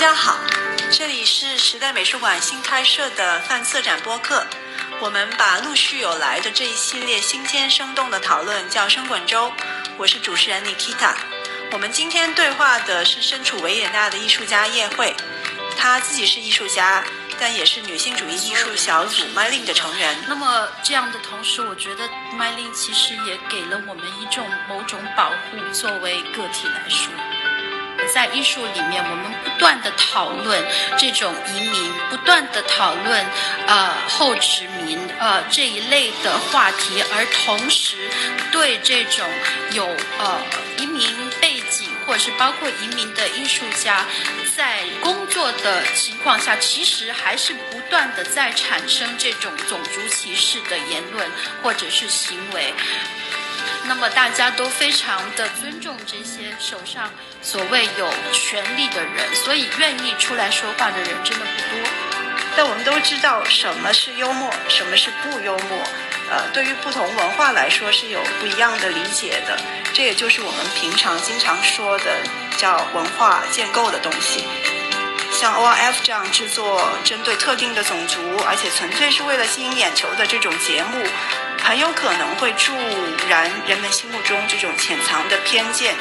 大家好，这里是时代美术馆新开设的泛策展播客。我们把陆续有来的这一系列新鲜生动的讨论叫“生滚粥”。我是主持人 Nikita。我们今天对话的是身处维也纳的艺术家叶慧，她自己是艺术家，但也是女性主义艺术小组 MyLin 的成员。那么这样的同时，我觉得 MyLin 其实也给了我们一种某种保护，作为个体来说。在艺术里面，我们不断的讨论这种移民，不断的讨论呃后殖民呃这一类的话题，而同时对这种有呃移民背景或者是包括移民的艺术家，在工作的情况下，其实还是不断的在产生这种种族歧视的言论或者是行为。那么大家都非常的尊重这些手上所谓有权利的人，所以愿意出来说话的人真的不多。但我们都知道什么是幽默，什么是不幽默，呃，对于不同文化来说是有不一样的理解的。这也就是我们平常经常说的叫文化建构的东西。像 ORF 这样制作针对特定的种族，而且纯粹是为了吸引眼球的这种节目。很有可能会助燃人们心目中这种潜藏的偏见，